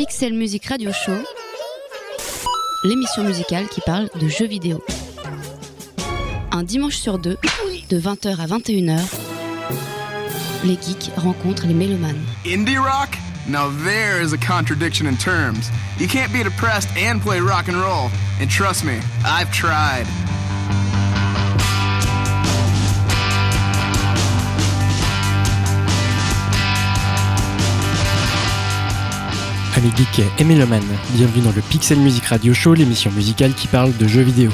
Pixel Music Radio Show, l'émission musicale qui parle de jeux vidéo. Un dimanche sur deux, de 20h à 21h, les geeks rencontrent les mélomanes. Indie rock? Now there is a contradiction in terms. You can't be depressed and play rock and roll. And trust me, I've tried. Amis geeks et bienvenue dans le Pixel Music Radio Show, l'émission musicale qui parle de jeux vidéo.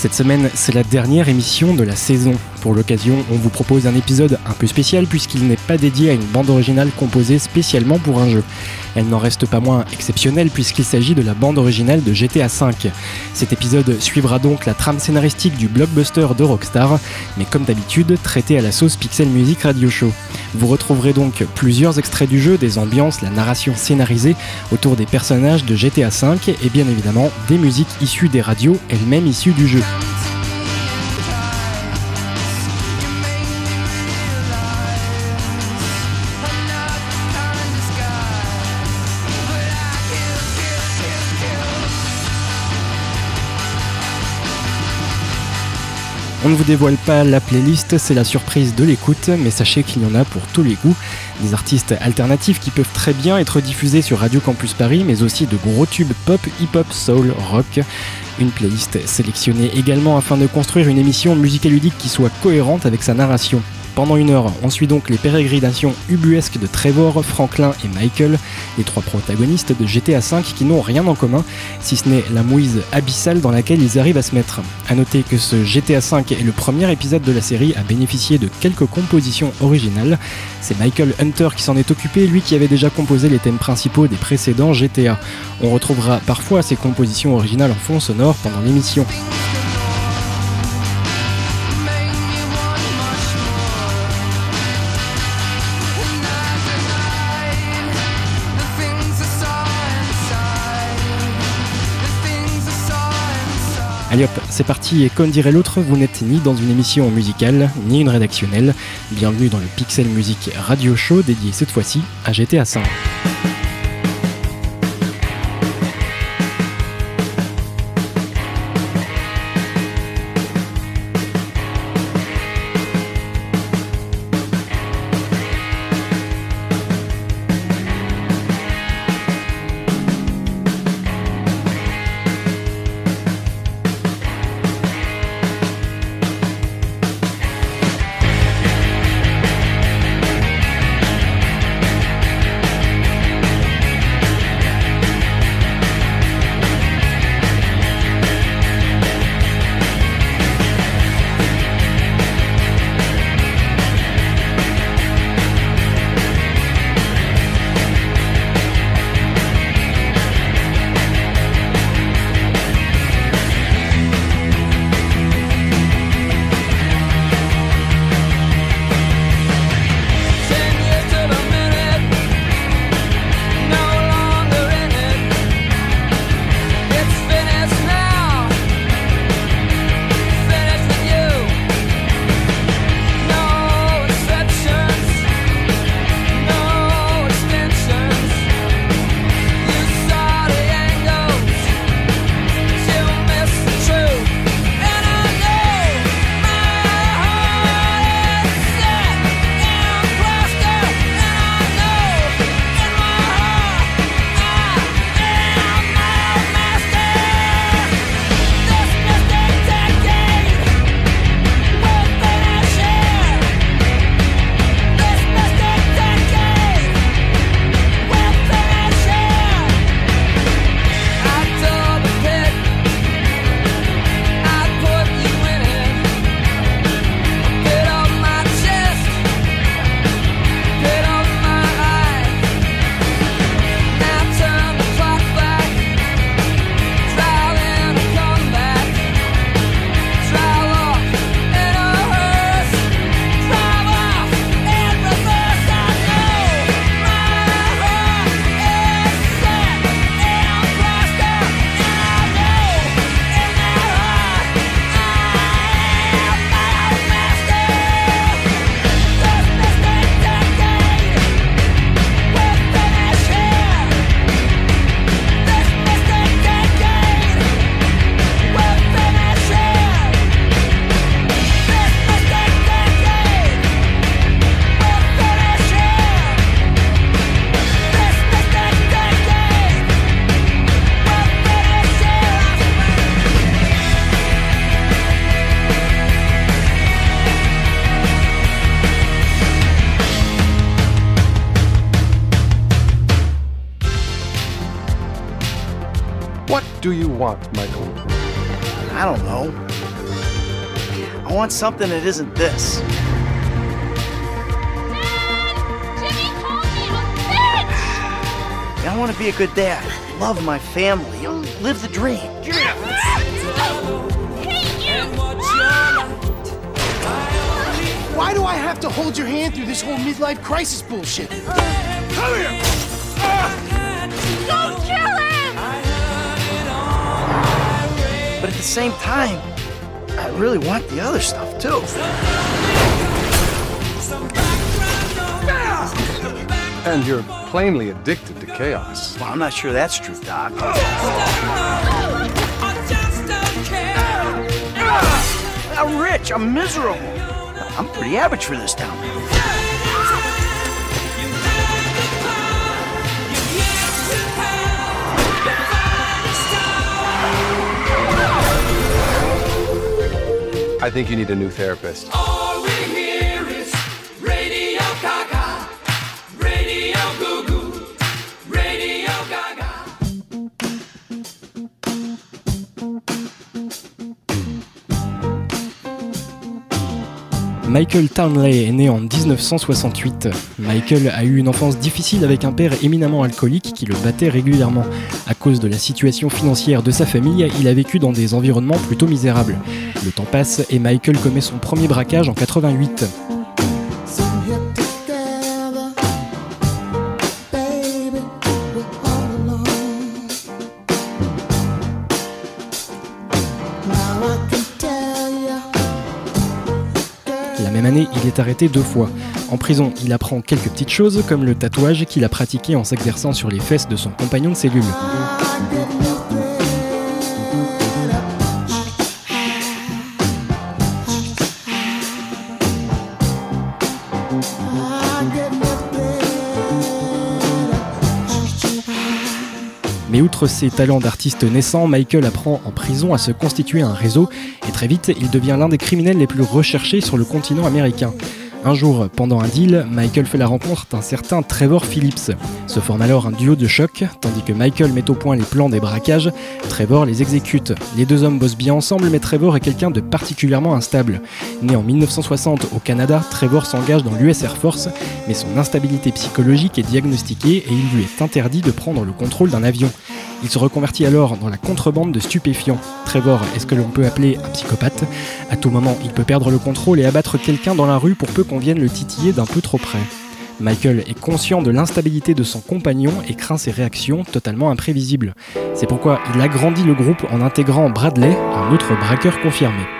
Cette semaine, c'est la dernière émission de la saison. Pour l'occasion, on vous propose un épisode un peu spécial puisqu'il n'est pas dédié à une bande originale composée spécialement pour un jeu. Elle n'en reste pas moins exceptionnelle puisqu'il s'agit de la bande originale de GTA V. Cet épisode suivra donc la trame scénaristique du blockbuster de Rockstar, mais comme d'habitude, traité à la sauce Pixel Music Radio Show. Vous retrouverez donc plusieurs extraits du jeu, des ambiances, la narration scénarisée autour des personnages de GTA V et bien évidemment des musiques issues des radios, elles-mêmes issues du jeu. I'm too. On ne vous dévoile pas la playlist, c'est la surprise de l'écoute, mais sachez qu'il y en a pour tous les goûts. Des artistes alternatifs qui peuvent très bien être diffusés sur Radio Campus Paris, mais aussi de gros tubes pop, hip-hop, soul, rock. Une playlist sélectionnée également afin de construire une émission ludique qui soit cohérente avec sa narration. Pendant une heure, on suit donc les pérégrinations ubuesques de Trevor, Franklin et Michael, les trois protagonistes de GTA V qui n'ont rien en commun, si ce n'est la mouise abyssale dans laquelle ils arrivent à se mettre. A noter que ce GTA V est le premier épisode de la série à bénéficier de quelques compositions originales. C'est Michael Hunter qui s'en est occupé, lui qui avait déjà composé les thèmes principaux des précédents GTA. On retrouvera parfois ces compositions originales en fond sonore pendant l'émission. c'est parti, et comme dirait l'autre, vous n'êtes ni dans une émission musicale, ni une rédactionnelle. Bienvenue dans le Pixel Music Radio Show dédié cette fois-ci à GTA 5. Want, Michael? I don't know. I want something that isn't this. Jimmy called me a bitch! I want to be a good dad, love my family, live the dream. Give me hate! Why do I have to hold your hand through this whole midlife crisis bullshit? Come here! The same time, I really want the other stuff too. And you're plainly addicted to chaos. Well, I'm not sure that's true, Doc. I'm rich, I'm miserable. I'm pretty average for this town. I think you need a new therapist. Michael Townley est né en 1968. Michael a eu une enfance difficile avec un père éminemment alcoolique qui le battait régulièrement. À cause de la situation financière de sa famille, il a vécu dans des environnements plutôt misérables. Le temps passe et Michael commet son premier braquage en 88. Il est arrêté deux fois. En prison, il apprend quelques petites choses comme le tatouage qu'il a pratiqué en s'exerçant sur les fesses de son compagnon de cellule. Ses talents d'artiste naissant, Michael apprend en prison à se constituer un réseau et très vite, il devient l'un des criminels les plus recherchés sur le continent américain. Un jour, pendant un deal, Michael fait la rencontre d'un certain Trevor Phillips. Se forme alors un duo de choc, tandis que Michael met au point les plans des braquages, Trevor les exécute. Les deux hommes bossent bien ensemble, mais Trevor est quelqu'un de particulièrement instable. Né en 1960 au Canada, Trevor s'engage dans l'US Air Force, mais son instabilité psychologique est diagnostiquée et il lui est interdit de prendre le contrôle d'un avion. Il se reconvertit alors dans la contrebande de stupéfiants. Trevor est ce que l'on peut appeler un psychopathe. À tout moment, il peut perdre le contrôle et abattre quelqu'un dans la rue pour peu qu'on vienne le titiller d'un peu trop près. Michael est conscient de l'instabilité de son compagnon et craint ses réactions totalement imprévisibles. C'est pourquoi il agrandit le groupe en intégrant Bradley, un autre braqueur confirmé.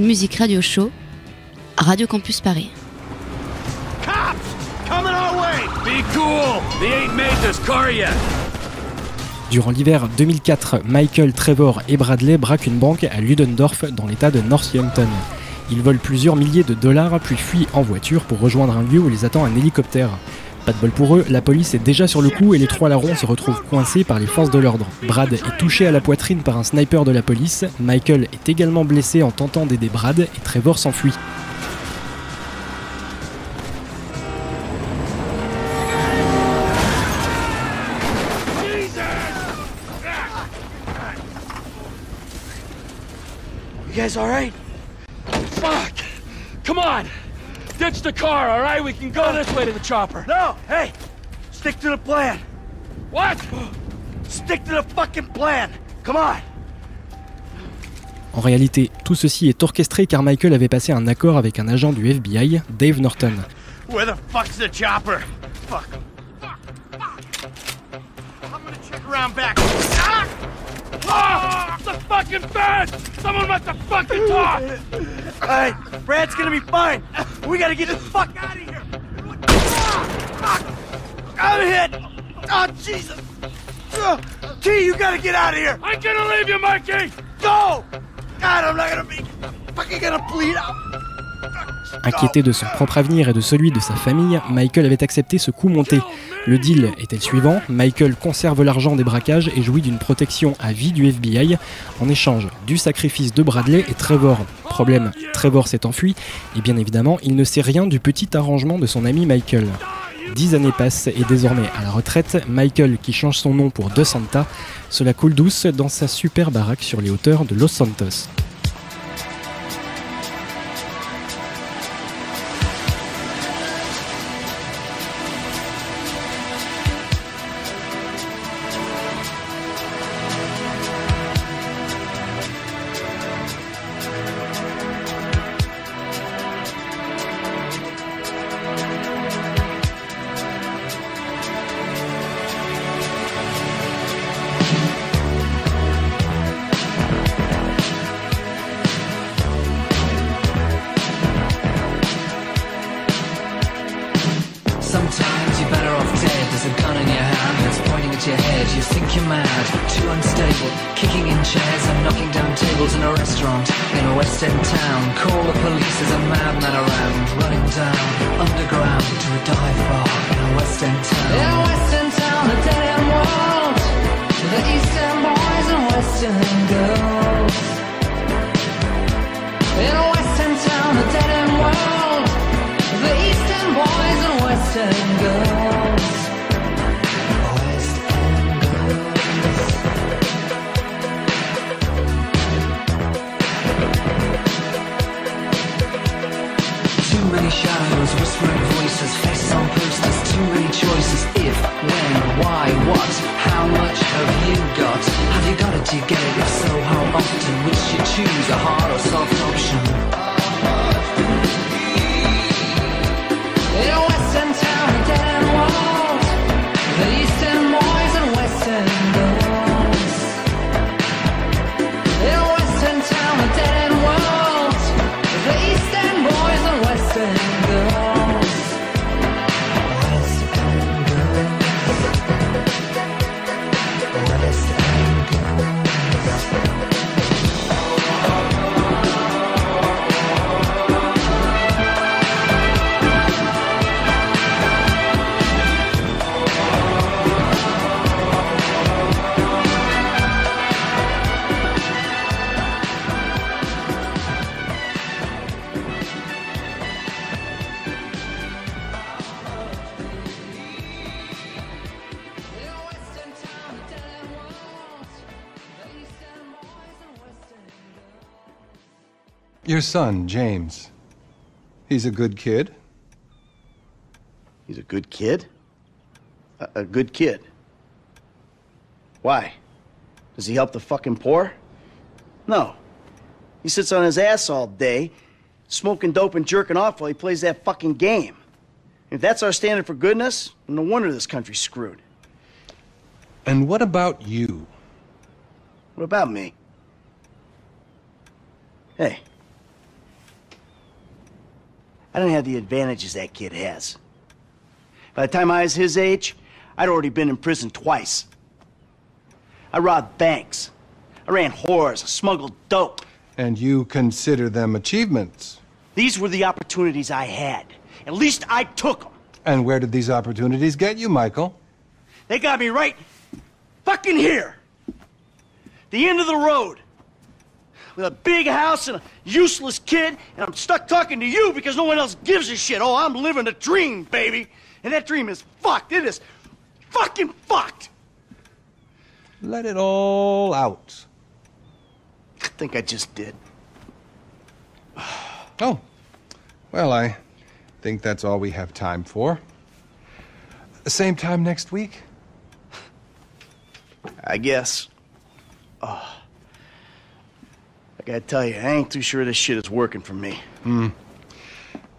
Music Radio Show, Radio Campus Paris. Cops! Coming our way! Be cool. They ain't made this car yet. Durant l'hiver 2004, Michael, Trevor et Bradley braquent une banque à Ludendorff dans l'état de Northampton. Ils volent plusieurs milliers de dollars puis fuient en voiture pour rejoindre un lieu où les attend un hélicoptère. Pour eux, la police est déjà sur le coup et les trois larrons se retrouvent coincés par les forces de l'ordre. Brad est touché à la poitrine par un sniper de la police, Michael est également blessé en tentant d'aider Brad et Trevor s'enfuit. You guys. Ditch the car, all right? We can go this way to the chopper. No! Hey! Stick to the plan! What? Stick to the fucking plan! Come on! En réalité, tout ceci est orchestré car Michael avait passé un accord avec un agent du FBI, Dave Norton. Where the fuck's the chopper? Fuck. Fuck. Fuck. I'm gonna check around back. Ah! The fucking fence! Someone must have fucking talked! Alright, Brad's gonna be fine. We gotta get the fuck out of here. I'm hit! Oh, Jesus! T, you gotta get out of here! I'm gonna leave you, Mikey! Go! God, I'm not gonna be fucking gonna bleed out. Inquiété de son propre avenir et de celui de sa famille, Michael avait accepté ce coup monté. Le deal était le suivant, Michael conserve l'argent des braquages et jouit d'une protection à vie du FBI en échange du sacrifice de Bradley et Trevor. Problème, Trevor s'est enfui et bien évidemment il ne sait rien du petit arrangement de son ami Michael. Dix années passent et désormais à la retraite, Michael qui change son nom pour De Santa, cela coule douce dans sa super baraque sur les hauteurs de Los Santos. Your son, James. He's a good kid. He's a good kid? A, a good kid. Why? Does he help the fucking poor? No. He sits on his ass all day, smoking dope and jerking off while he plays that fucking game. If that's our standard for goodness, no wonder this country's screwed. And what about you? What about me? Hey, I don't have the advantages that kid has. By the time I was his age, I'd already been in prison twice. I robbed banks. I ran whores. I smuggled dope. And you consider them achievements. These were the opportunities I had. At least I took them. And where did these opportunities get you, Michael? They got me right fucking here. The end of the road. With a big house and a useless kid, and I'm stuck talking to you because no one else gives a shit. Oh, I'm living a dream, baby. And that dream is fucked. It is fucking fucked. Let it all out. I think I just did. Oh. Well, I think that's all we have time for. The same time next week? I guess. Oh. I gotta tell you, I ain't too sure this shit is working for me. Hmm.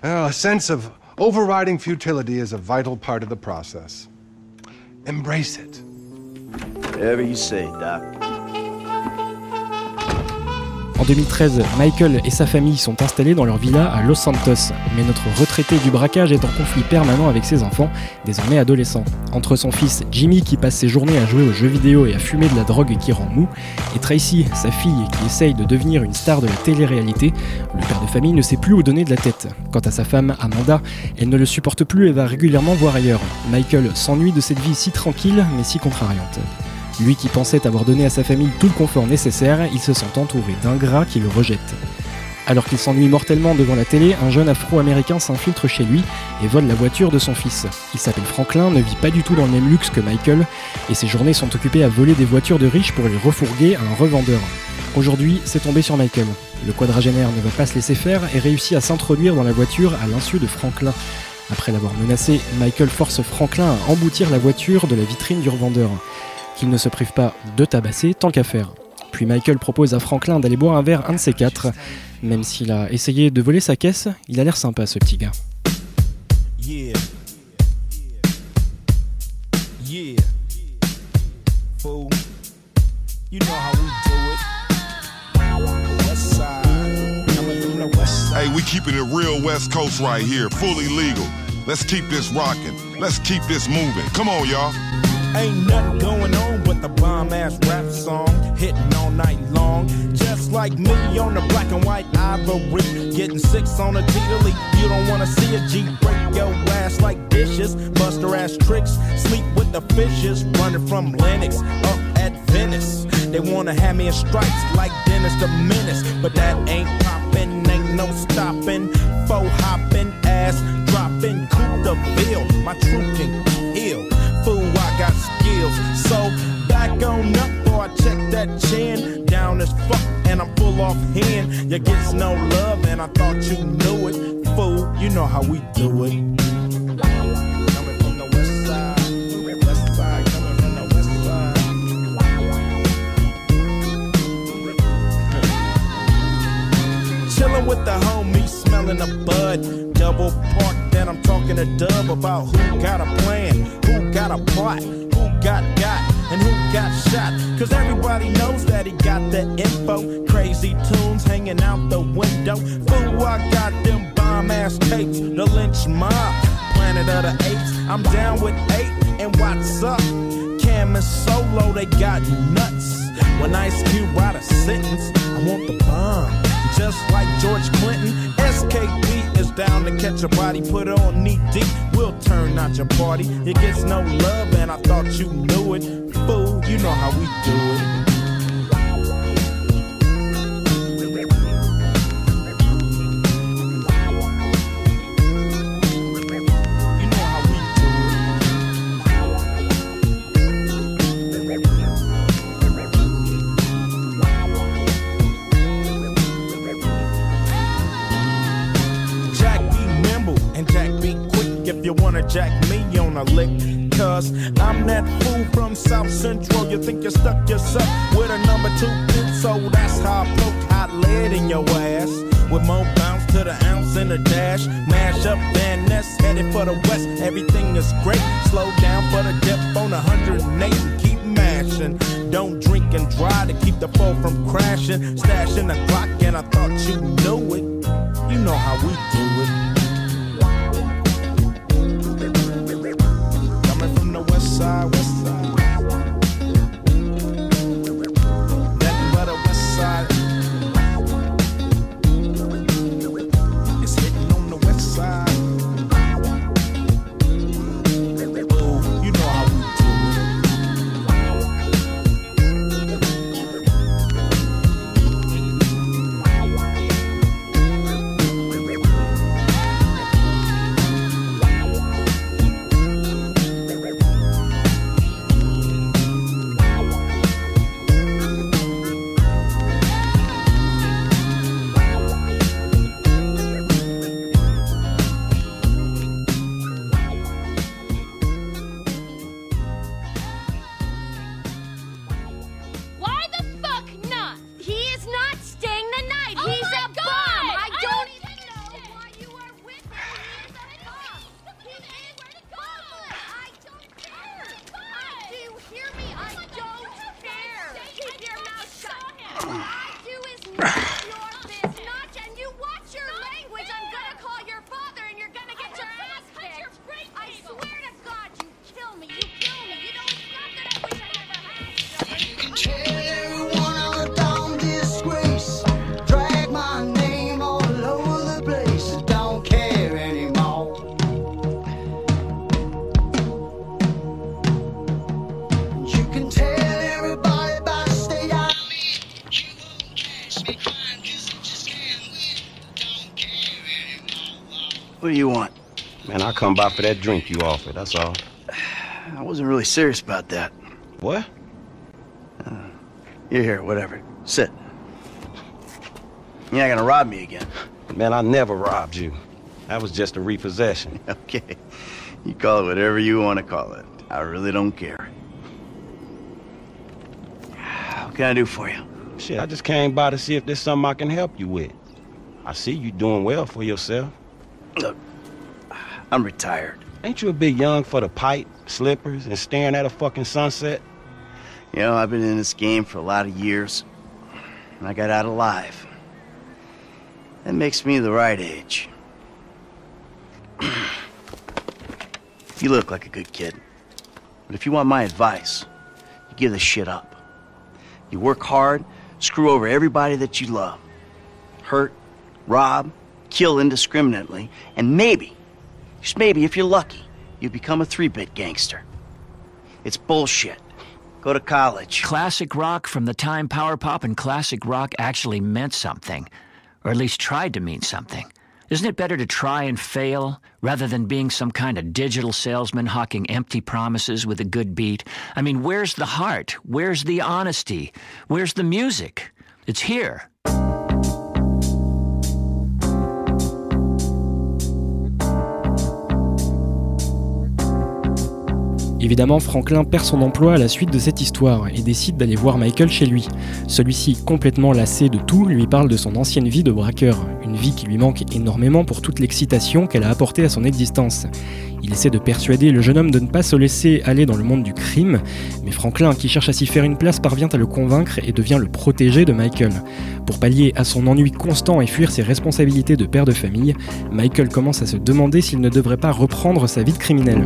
Well, a sense of overriding futility is a vital part of the process. Embrace it. Whatever you say, Doc. En 2013, Michael et sa famille sont installés dans leur villa à Los Santos, mais notre retraité du braquage est en conflit permanent avec ses enfants, désormais adolescents. Entre son fils Jimmy qui passe ses journées à jouer aux jeux vidéo et à fumer de la drogue qui rend mou, et Tracy, sa fille qui essaye de devenir une star de la télé-réalité, le père de famille ne sait plus où donner de la tête. Quant à sa femme, Amanda, elle ne le supporte plus et va régulièrement voir ailleurs. Michael s'ennuie de cette vie si tranquille mais si contrariante. Lui qui pensait avoir donné à sa famille tout le confort nécessaire, il se sent entouré d'ingrats qui le rejettent. Alors qu'il s'ennuie mortellement devant la télé, un jeune afro-américain s'infiltre chez lui et vole la voiture de son fils. Il s'appelle Franklin, ne vit pas du tout dans le même luxe que Michael, et ses journées sont occupées à voler des voitures de riches pour les refourguer à un revendeur. Aujourd'hui, c'est tombé sur Michael. Le quadragénaire ne va pas se laisser faire et réussit à s'introduire dans la voiture à l'insu de Franklin. Après l'avoir menacé, Michael force Franklin à emboutir la voiture de la vitrine du revendeur qu'il ne se prive pas de tabasser tant qu'à faire. Puis Michael propose à Franklin d'aller boire un verre un de ces quatre. Même s'il a essayé de voler sa caisse, il a l'air sympa ce petit gars. Yeah. Yeah. Fool. You know how we do it. West side. Coming from the west side. Hey, we keeping it real West Coast right here, fully legal. Let's keep this rocking. Let's keep this moving. Come on, y'all. Ain't nothing going on but the bomb ass rap song hitting all night long. Just like me on the black and white ivory, getting six on a T-Lee. You don't wanna see a G break your ass like dishes, buster ass tricks, sleep with the fishes, running from Lennox up at Venice. They wanna have me in stripes like Dennis the Menace, but that ain't poppin', ain't no stoppin', Faux hoppin', ass droppin', coup the bill, My truth can got. So back on up, boy, I check that chin. Down as fuck, and I'm full off hand. You gets no love, and I thought you knew it. Fool, you know how we do it. Chillin' with the homies, smelling a bud. Double park, then I'm talking to Dub about who got a plan, who got a plot, who got got, and who got shot. Cause everybody knows that he got the info. Crazy tunes hanging out the window. Fool, I got them bomb ass tapes, the lynch mob, planet of the apes. I'm down with eight, and what's up? Cam and Solo, they got nuts. When Ice Cube write a sentence, I want the bomb. Just like George Clinton, SKP is down to catch a body, put it on knee deep. We'll turn out your party. It gets no love, and I thought you knew it. Fool, you know how we do it. Jack me on a lick. Cause I'm that fool from South Central. You think you stuck yourself with a number two pin, so that's how I poke hot lead in your ass. With more bounce to the ounce and the dash. Mash up Van Ness, headed for the west. Everything is great. Slow down for the dip on 108 and keep mashing. Don't drink and drive to keep the foe from crashing. Stashing the clock, and I thought you knew it. You know how we do it. What do you want? Man, I come by for that drink you offered, that's all. I wasn't really serious about that. What? Uh, you're here, whatever. Sit. You're not gonna rob me again. Man, I never robbed you. That was just a repossession. Okay. You call it whatever you want to call it. I really don't care. What can I do for you? Shit, I just came by to see if there's something I can help you with. I see you doing well for yourself. Look, I'm retired. Ain't you a bit young for the pipe, slippers, and staring at a fucking sunset? You know, I've been in this game for a lot of years, and I got out alive. That makes me the right age. you look like a good kid. But if you want my advice, you give this shit up. You work hard, screw over everybody that you love. Hurt, rob, kill indiscriminately, and maybe, just maybe if you're lucky, you become a three-bit gangster. It's bullshit. Go to college. Classic rock from the time power pop and classic rock actually meant something, or at least tried to mean something. Isn't it better to try and fail rather than being some kind of digital salesman hawking empty promises with a good beat? I mean, where's the heart? Where's the honesty? Where's the music? It's here. Évidemment, Franklin perd son emploi à la suite de cette histoire et décide d'aller voir Michael chez lui. Celui-ci, complètement lassé de tout, lui parle de son ancienne vie de braqueur, une vie qui lui manque énormément pour toute l'excitation qu'elle a apportée à son existence. Il essaie de persuader le jeune homme de ne pas se laisser aller dans le monde du crime, mais Franklin, qui cherche à s'y faire une place, parvient à le convaincre et devient le protégé de Michael. Pour pallier à son ennui constant et fuir ses responsabilités de père de famille, Michael commence à se demander s'il ne devrait pas reprendre sa vie de criminel.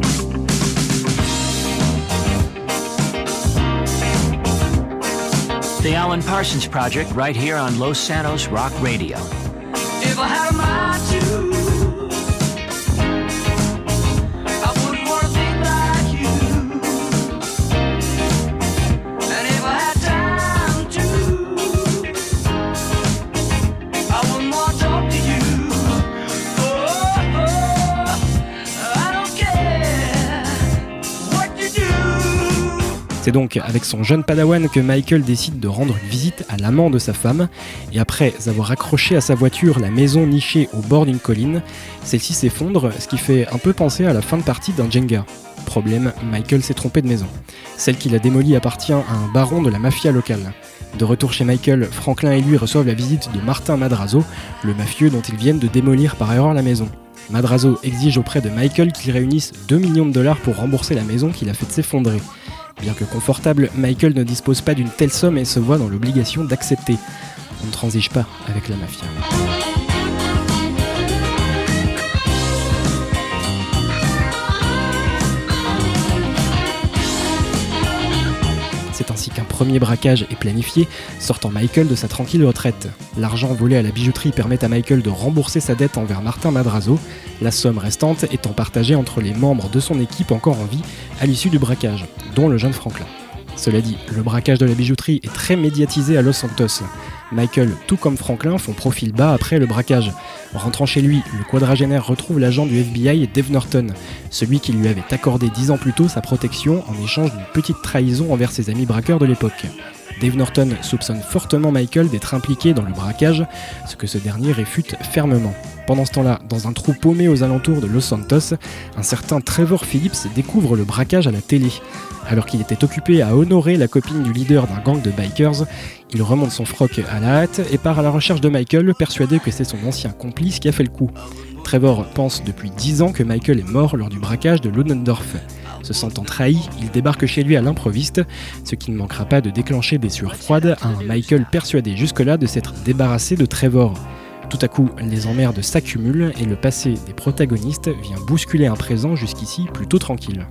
Alan Parsons Project, right here on Los Santos Rock Radio. C'est donc avec son jeune padawan que Michael décide de rendre une visite à l'amant de sa femme, et après avoir accroché à sa voiture la maison nichée au bord d'une colline, celle-ci s'effondre, ce qui fait un peu penser à la fin de partie d'un Jenga. Problème, Michael s'est trompé de maison. Celle qu'il a démolie appartient à un baron de la mafia locale. De retour chez Michael, Franklin et lui reçoivent la visite de Martin Madrazo, le mafieux dont ils viennent de démolir par erreur la maison. Madrazo exige auprès de Michael qu'il réunisse 2 millions de dollars pour rembourser la maison qu'il a fait s'effondrer. Bien que confortable, Michael ne dispose pas d'une telle somme et se voit dans l'obligation d'accepter. On ne transige pas avec la mafia. Qu'un premier braquage est planifié, sortant Michael de sa tranquille retraite. L'argent volé à la bijouterie permet à Michael de rembourser sa dette envers Martin Madrazo, la somme restante étant partagée entre les membres de son équipe encore en vie à l'issue du braquage, dont le jeune Franklin. Cela dit, le braquage de la bijouterie est très médiatisé à Los Santos. Michael, tout comme Franklin, font profil bas après le braquage. En rentrant chez lui, le quadragénaire retrouve l'agent du FBI Dave Norton, celui qui lui avait accordé dix ans plus tôt sa protection en échange d'une petite trahison envers ses amis braqueurs de l'époque. Dave Norton soupçonne fortement Michael d'être impliqué dans le braquage, ce que ce dernier réfute fermement. Pendant ce temps-là, dans un trou paumé aux alentours de Los Santos, un certain Trevor Phillips découvre le braquage à la télé. Alors qu'il était occupé à honorer la copine du leader d'un gang de bikers, il remonte son froc à la hâte et part à la recherche de Michael, persuadé que c'est son ancien complice qui a fait le coup. Trevor pense depuis 10 ans que Michael est mort lors du braquage de Ludendorff. Se sentant trahi, il débarque chez lui à l'improviste, ce qui ne manquera pas de déclencher des sueurs froides à un Michael persuadé jusque-là de s'être débarrassé de Trevor. Tout à coup, les emmerdes s'accumulent et le passé des protagonistes vient bousculer un présent jusqu'ici plutôt tranquille.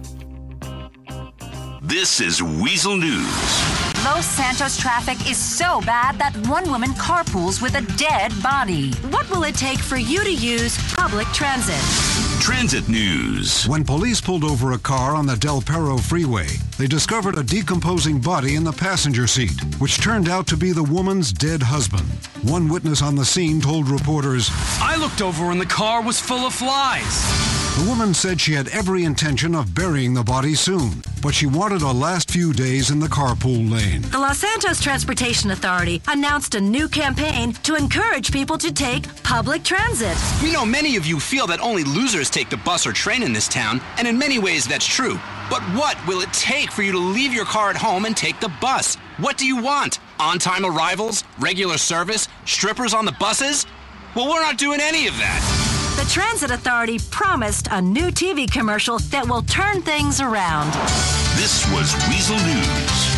Los Santos traffic is so bad that one woman carpools with a dead body. What will it take for you to use public transit? transit news. When police pulled over a car on the Del Perro freeway, they discovered a decomposing body in the passenger seat, which turned out to be the woman's dead husband. One witness on the scene told reporters, I looked over and the car was full of flies. The woman said she had every intention of burying the body soon, but she wanted a last few days in the carpool lane. The Los Santos Transportation Authority announced a new campaign to encourage people to take public transit. We know many of you feel that only losers take the bus or train in this town, and in many ways that's true. But what will it take for you to leave your car at home and take the bus? What do you want? On time arrivals? Regular service? Strippers on the buses? Well, we're not doing any of that. The Transit Authority promised a new TV commercial that will turn things around. This was Weasel News.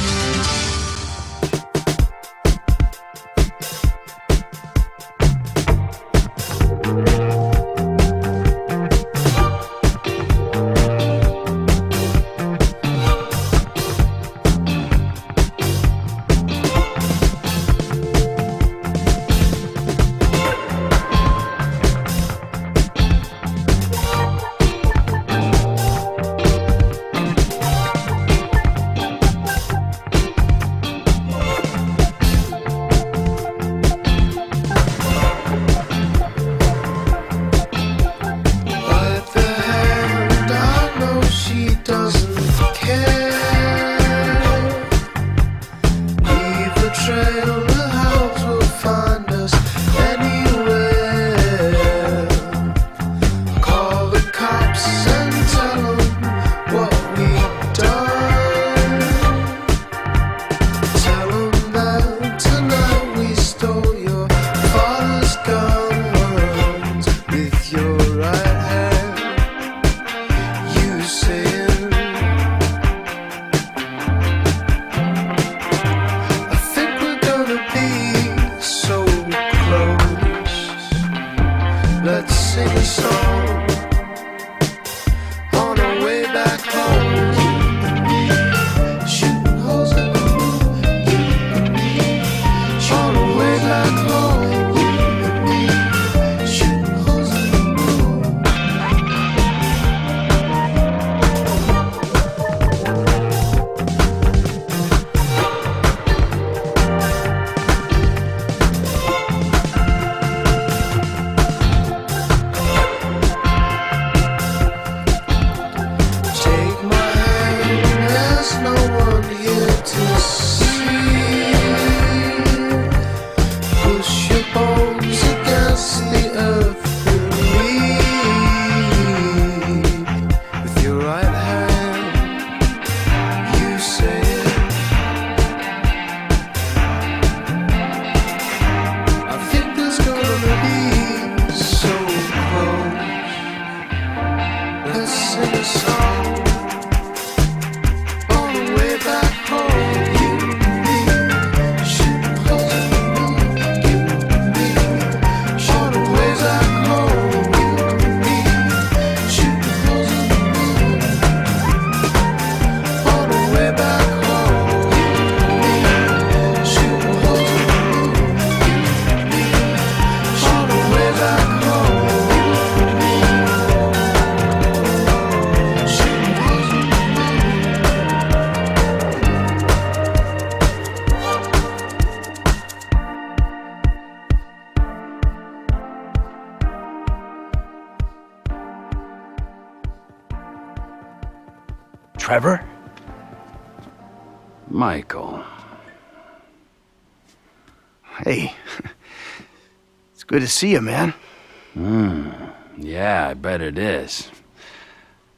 Trevor? Michael. Hey, it's good to see you, man. Hmm. Yeah, I bet it is.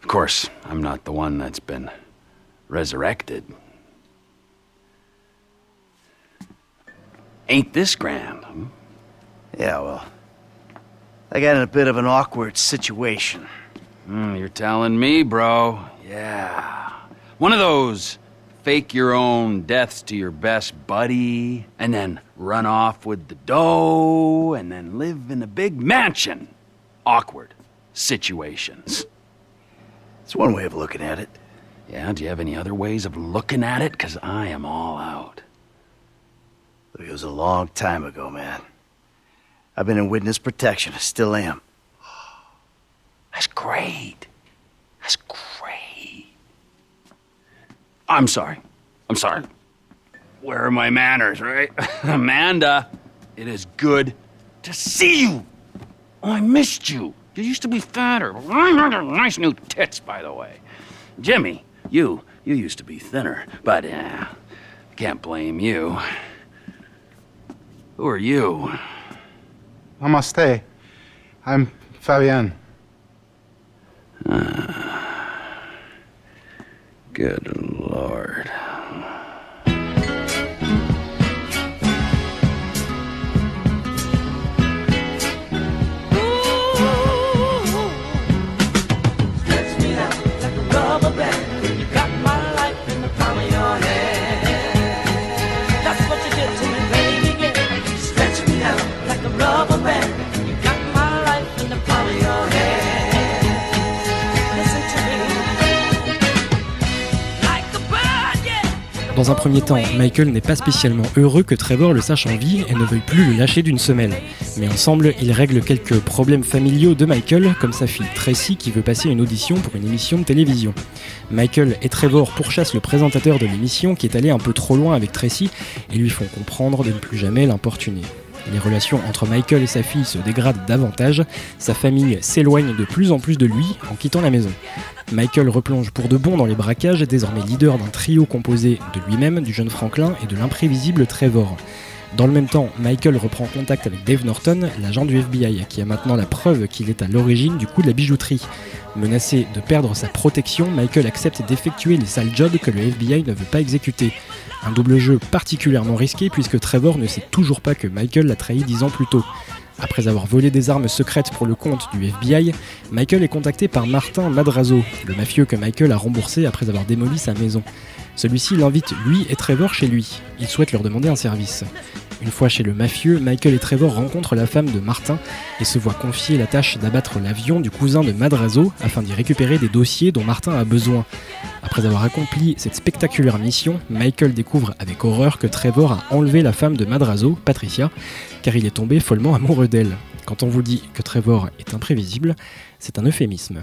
Of course, I'm not the one that's been resurrected. Ain't this grand? hmm? Yeah, well, I got in a bit of an awkward situation. Hmm, you're telling me, bro. Yeah. One of those fake your own deaths to your best buddy, and then run off with the dough, and then live in a big mansion. Awkward situations. It's one way of looking at it. Yeah, do you have any other ways of looking at it? Because I am all out. It was a long time ago, man. I've been in witness protection. I still am. I That's great. That's great. I'm sorry. I'm sorry. Where are my manners, right? Amanda, it is good to see you. Oh, I missed you. You used to be fatter. Nice new tits, by the way. Jimmy, you, you used to be thinner, but uh, can't blame you. Who are you? Namaste. I'm Fabian. Ah. Good lord. Dans un premier temps, Michael n'est pas spécialement heureux que Trevor le sache en vie et ne veuille plus le lâcher d'une semelle. Mais ensemble, ils règlent quelques problèmes familiaux de Michael, comme sa fille Tracy qui veut passer une audition pour une émission de télévision. Michael et Trevor pourchassent le présentateur de l'émission qui est allé un peu trop loin avec Tracy et lui font comprendre de ne plus jamais l'importuner. Les relations entre Michael et sa fille se dégradent davantage, sa famille s'éloigne de plus en plus de lui en quittant la maison. Michael replonge pour de bon dans les braquages, désormais leader d'un trio composé de lui-même, du jeune Franklin et de l'imprévisible Trevor. Dans le même temps, Michael reprend contact avec Dave Norton, l'agent du FBI, qui a maintenant la preuve qu'il est à l'origine du coup de la bijouterie. Menacé de perdre sa protection, Michael accepte d'effectuer les sales jobs que le FBI ne veut pas exécuter. Un double jeu particulièrement risqué puisque Trevor ne sait toujours pas que Michael l'a trahi dix ans plus tôt. Après avoir volé des armes secrètes pour le compte du FBI, Michael est contacté par Martin Madrazo, le mafieux que Michael a remboursé après avoir démoli sa maison. Celui-ci l'invite lui et Trevor chez lui. Il souhaite leur demander un service. Une fois chez le mafieux, Michael et Trevor rencontrent la femme de Martin et se voient confier la tâche d'abattre l'avion du cousin de Madrazo afin d'y récupérer des dossiers dont Martin a besoin. Après avoir accompli cette spectaculaire mission, Michael découvre avec horreur que Trevor a enlevé la femme de Madrazo, Patricia, car il est tombé follement amoureux d'elle. Quand on vous dit que Trevor est imprévisible, c'est un euphémisme.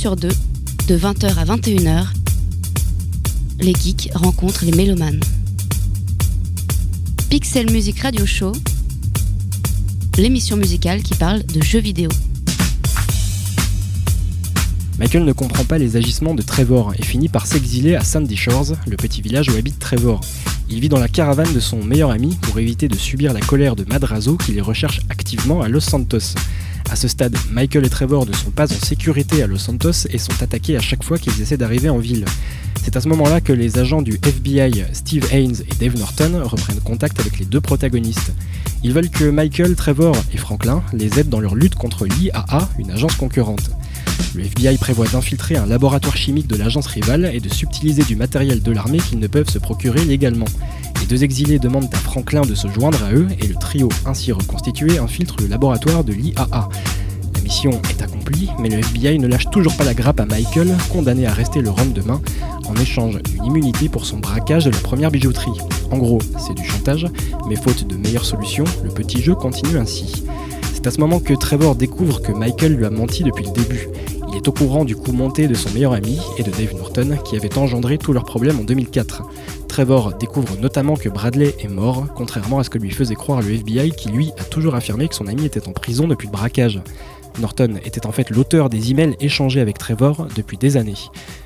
Sur deux, de 20h à 21h, les geeks rencontrent les mélomanes. Pixel Music Radio Show, l'émission musicale qui parle de jeux vidéo. Michael ne comprend pas les agissements de Trevor et finit par s'exiler à Sandy Shores, le petit village où habite Trevor. Il vit dans la caravane de son meilleur ami pour éviter de subir la colère de Madrazo qui les recherche activement à Los Santos. À ce stade, Michael et Trevor ne sont pas en sécurité à Los Santos et sont attaqués à chaque fois qu'ils essaient d'arriver en ville. C'est à ce moment-là que les agents du FBI Steve Haynes et Dave Norton reprennent contact avec les deux protagonistes. Ils veulent que Michael, Trevor et Franklin les aident dans leur lutte contre l'IAA, une agence concurrente. Le FBI prévoit d'infiltrer un laboratoire chimique de l'agence rivale et de subtiliser du matériel de l'armée qu'ils ne peuvent se procurer légalement. Les deux exilés demandent à Franklin de se joindre à eux et le trio ainsi reconstitué infiltre le laboratoire de l'IAA. La mission est accomplie, mais le FBI ne lâche toujours pas la grappe à Michael, condamné à rester le lendemain, en échange d'une immunité pour son braquage de la première bijouterie. En gros, c'est du chantage, mais faute de meilleure solution, le petit jeu continue ainsi. C'est à ce moment que Trevor découvre que Michael lui a menti depuis le début. Il est au courant du coup monté de son meilleur ami et de Dave Norton qui avait engendré tous leurs problèmes en 2004. Trevor découvre notamment que Bradley est mort, contrairement à ce que lui faisait croire le FBI qui lui a toujours affirmé que son ami était en prison depuis le braquage. Norton était en fait l'auteur des emails échangés avec Trevor depuis des années.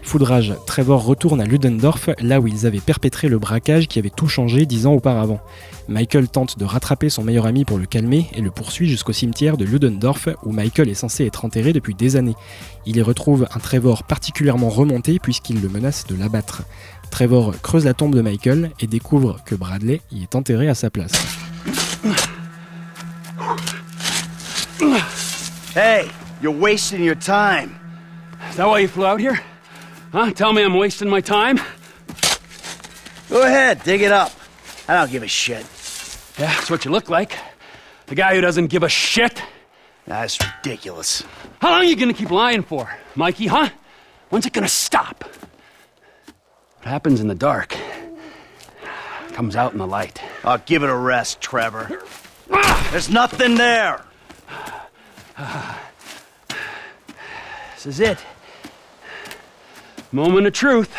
Foudrage, Trevor retourne à Ludendorff, là où ils avaient perpétré le braquage qui avait tout changé dix ans auparavant. Michael tente de rattraper son meilleur ami pour le calmer et le poursuit jusqu'au cimetière de Ludendorff où Michael est censé être enterré depuis des années. Il y retrouve un Trevor particulièrement remonté puisqu'il le menace de l'abattre. Trevor creuse la tombe de Michael et découvre que Bradley y est enterré à sa place. Hey, you're wasting your time. Is that why you flew out here? Huh? Tell me I'm wasting my time? Go ahead, dig it up. I don't give a shit. Yeah, that's what you look like. The guy who doesn't give a shit. That's ridiculous. How long are you gonna keep lying for, Mikey, huh? When's it gonna stop? What happens in the dark comes out in the light. I'll give it a rest, Trevor. There's nothing there. This is it. Moment of truth.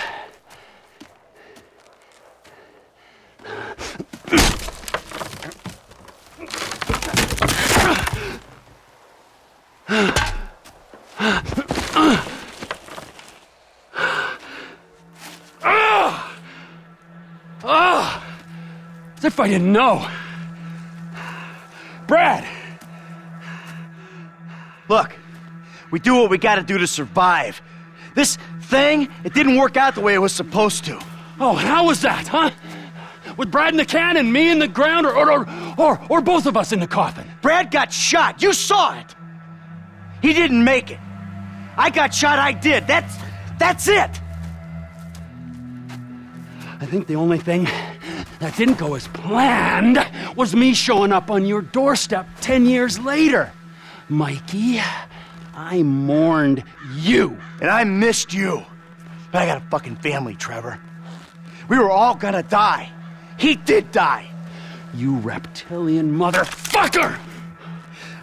If I didn't know. Brad! Look, we do what we gotta do to survive. This thing, it didn't work out the way it was supposed to. Oh, and how was that, huh? With Brad in the can and me in the ground, or, or, or, or, both of us in the coffin? Brad got shot. You saw it. He didn't make it. I got shot. I did. That's that's it. I think the only thing that didn't go as planned was me showing up on your doorstep 10 years later. Mikey, I mourned you. And I missed you. But I got a fucking family, Trevor. We were all gonna die. He did die. You reptilian motherfucker!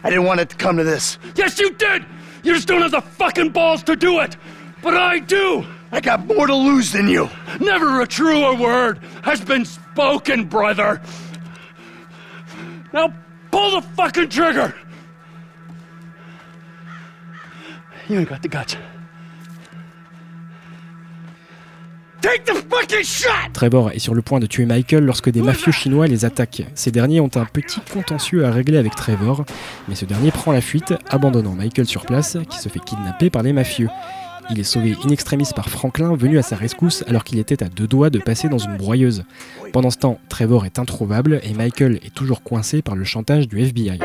I didn't want it to come to this. Yes, you did! You just don't have the fucking balls to do it! But I do! I got more to lose than you. Never a truer word has been spoken, brother! Now pull the fucking trigger! You ain't got the guts. Take the fucking shot! Trevor est sur le point de tuer Michael lorsque des mafieux chinois les attaquent. Ces derniers ont un petit contentieux à régler avec Trevor, mais ce dernier prend la fuite, abandonnant Michael sur place, qui se fait kidnapper par les mafieux. Il est sauvé in extremis par Franklin, venu à sa rescousse alors qu'il était à deux doigts de passer dans une broyeuse. Pendant ce temps, Trevor est introuvable et Michael est toujours coincé par le chantage du FBI.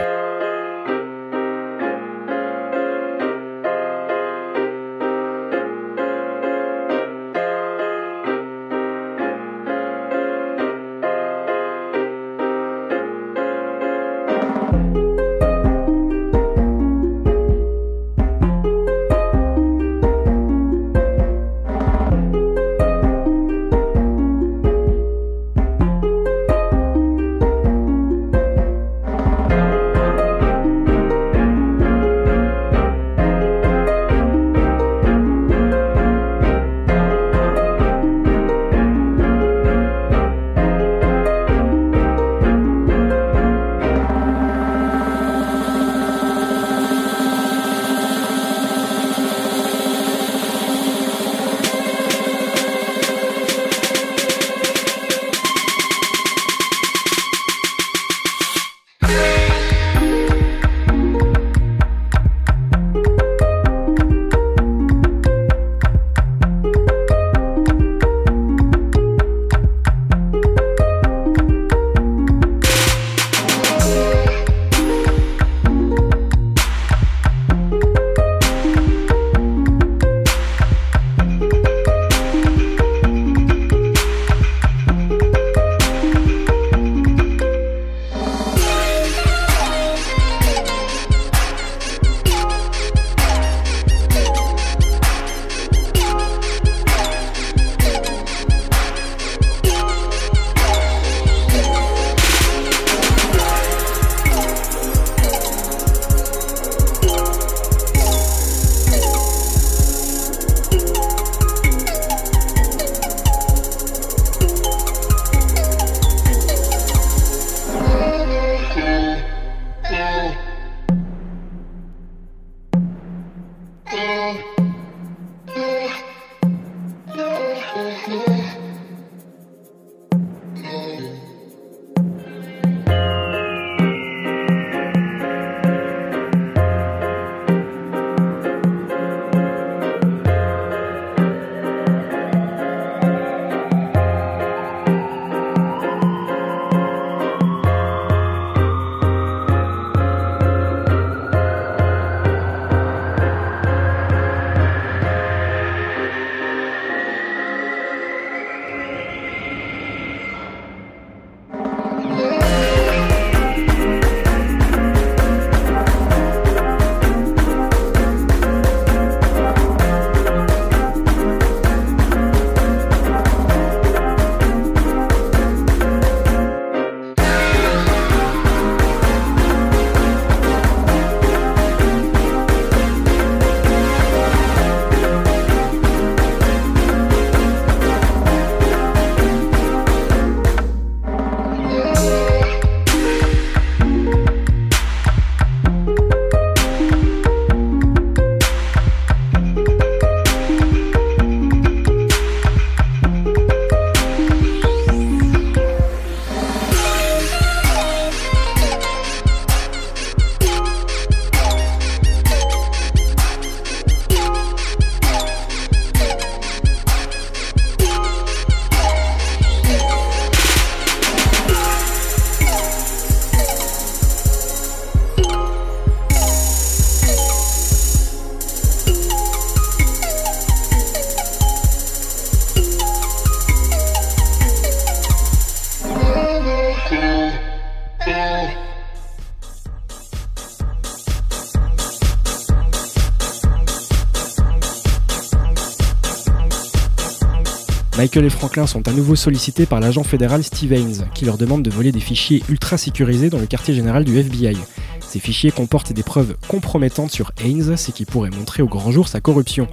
Michael et Franklin sont à nouveau sollicités par l'agent fédéral Steve Haynes, qui leur demande de voler des fichiers ultra sécurisés dans le quartier général du FBI. Ces fichiers comportent des preuves compromettantes sur Haynes, ce qui pourrait montrer au grand jour sa corruption.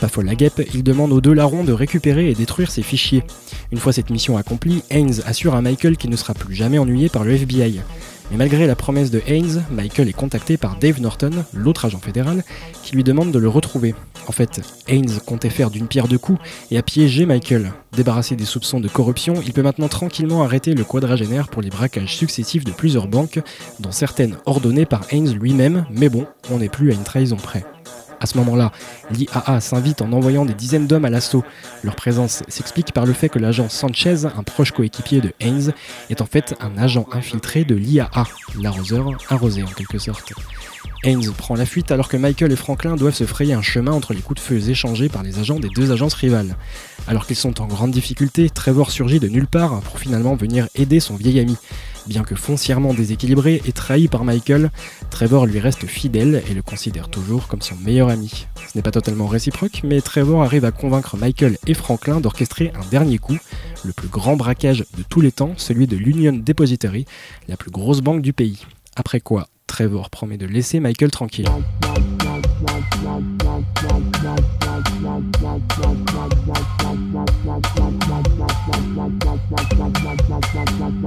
Pas folle la guêpe, il demande aux deux larrons de récupérer et détruire ces fichiers. Une fois cette mission accomplie, Haynes assure à Michael qu'il ne sera plus jamais ennuyé par le FBI. Mais malgré la promesse de Haynes, Michael est contacté par Dave Norton, l'autre agent fédéral, qui lui demande de le retrouver. En fait, Haynes comptait faire d'une pierre deux coups et a piégé Michael. Débarrassé des soupçons de corruption, il peut maintenant tranquillement arrêter le quadragénaire pour les braquages successifs de plusieurs banques, dont certaines ordonnées par Haynes lui-même, mais bon, on n'est plus à une trahison près. À ce moment-là, l'IAA s'invite en envoyant des dizaines d'hommes à l'assaut. Leur présence s'explique par le fait que l'agent Sanchez, un proche coéquipier de Haynes, est en fait un agent infiltré de l'IAA, l'arroseur arrosé en quelque sorte. Haynes prend la fuite alors que Michael et Franklin doivent se frayer un chemin entre les coups de feu échangés par les agents des deux agences rivales. Alors qu'ils sont en grande difficulté, Trevor surgit de nulle part pour finalement venir aider son vieil ami. Bien que foncièrement déséquilibré et trahi par Michael, Trevor lui reste fidèle et le considère toujours comme son meilleur ami. Ce n'est pas totalement réciproque, mais Trevor arrive à convaincre Michael et Franklin d'orchestrer un dernier coup, le plus grand braquage de tous les temps, celui de l'Union Depository, la plus grosse banque du pays. Après quoi, Trevor promet de laisser Michael tranquille.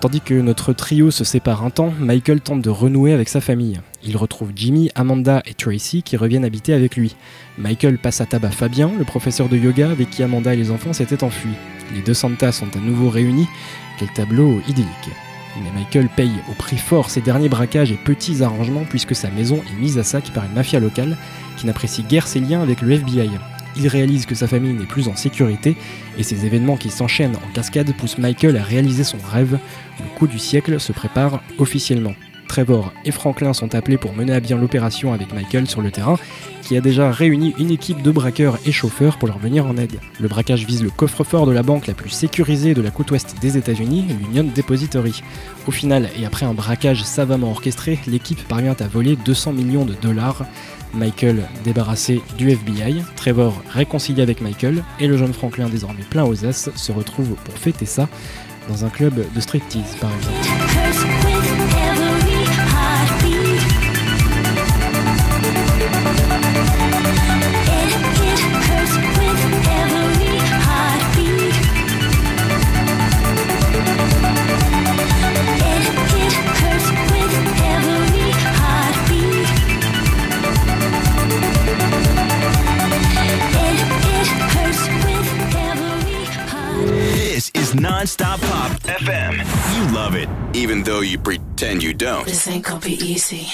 Tandis que notre trio se sépare un temps, Michael tente de renouer avec sa famille. Il retrouve Jimmy, Amanda et Tracy qui reviennent habiter avec lui. Michael passe à tabac Fabien, le professeur de yoga avec qui Amanda et les enfants s'étaient enfuis. Les deux Santas sont à nouveau réunis. Quel tableau idyllique. Mais Michael paye au prix fort ses derniers braquages et petits arrangements puisque sa maison est mise à sac par une mafia locale qui n'apprécie guère ses liens avec le FBI. Il réalise que sa famille n'est plus en sécurité et ces événements qui s'enchaînent en cascade poussent Michael à réaliser son rêve. Le coup du siècle se prépare officiellement. Trevor et Franklin sont appelés pour mener à bien l'opération avec Michael sur le terrain, qui a déjà réuni une équipe de braqueurs et chauffeurs pour leur venir en aide. Le braquage vise le coffre-fort de la banque la plus sécurisée de la côte ouest des États-Unis, l'Union Depository. Au final, et après un braquage savamment orchestré, l'équipe parvient à voler 200 millions de dollars. Michael débarrassé du FBI, Trevor réconcilié avec Michael, et le jeune Franklin désormais plein aux as se retrouve pour fêter ça dans un club de striptease par exemple. Nonstop Pop FM. You love it, even though you pretend you don't. This ain't gonna be easy.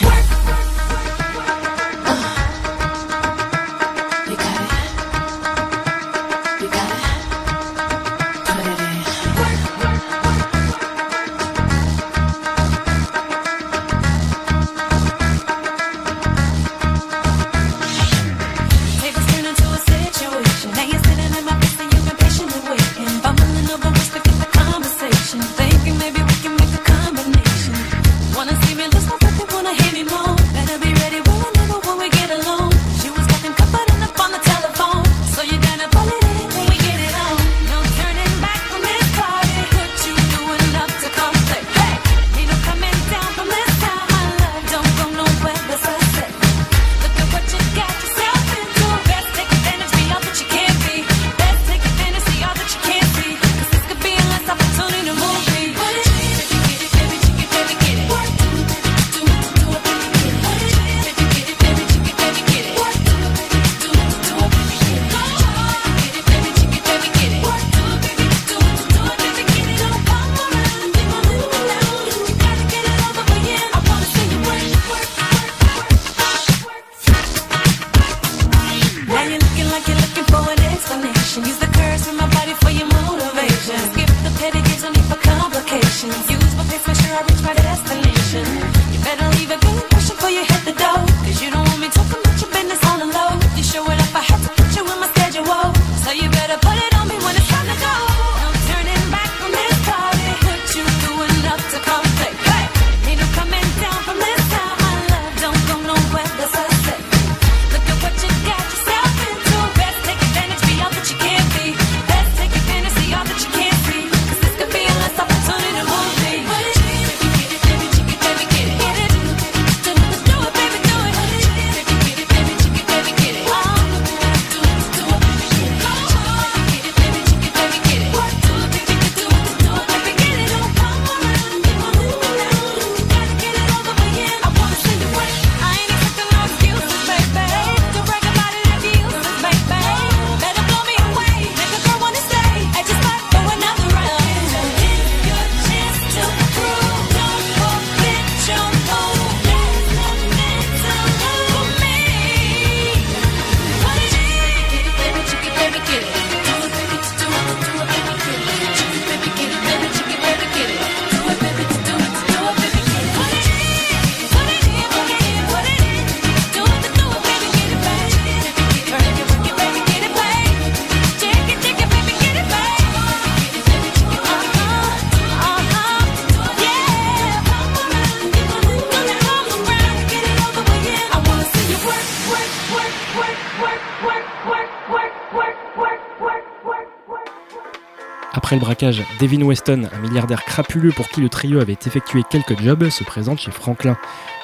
Devin Weston, un milliardaire crapuleux pour qui le trio avait effectué quelques jobs, se présente chez Franklin.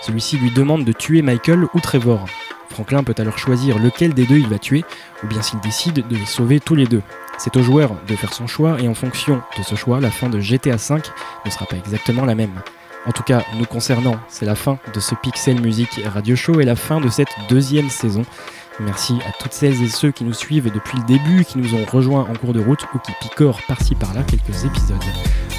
Celui-ci lui demande de tuer Michael ou Trevor. Franklin peut alors choisir lequel des deux il va tuer, ou bien s'il décide de les sauver tous les deux. C'est au joueur de faire son choix, et en fonction de ce choix, la fin de GTA V ne sera pas exactement la même. En tout cas, nous concernant, c'est la fin de ce Pixel Music Radio Show et la fin de cette deuxième saison. Merci à toutes celles et ceux qui nous suivent depuis le début, qui nous ont rejoints en cours de route ou qui picorent par-ci par-là quelques épisodes.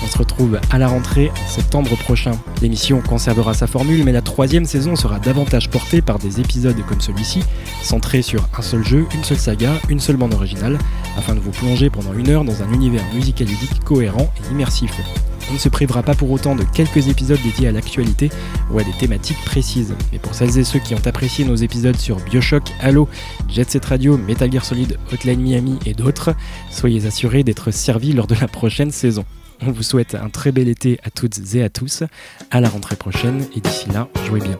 On se retrouve à la rentrée en septembre prochain. L'émission conservera sa formule, mais la troisième saison sera davantage portée par des épisodes comme celui-ci, centrés sur un seul jeu, une seule saga, une seule bande originale, afin de vous plonger pendant une heure dans un univers musical ludique cohérent et immersif. On ne se privera pas pour autant de quelques épisodes dédiés à l'actualité ou à des thématiques précises. Mais pour celles et ceux qui ont apprécié nos épisodes sur Bioshock, Halo, Jet Set Radio, Metal Gear Solid, Hotline Miami et d'autres, soyez assurés d'être servis lors de la prochaine saison. On vous souhaite un très bel été à toutes et à tous, à la rentrée prochaine et d'ici là, jouez bien.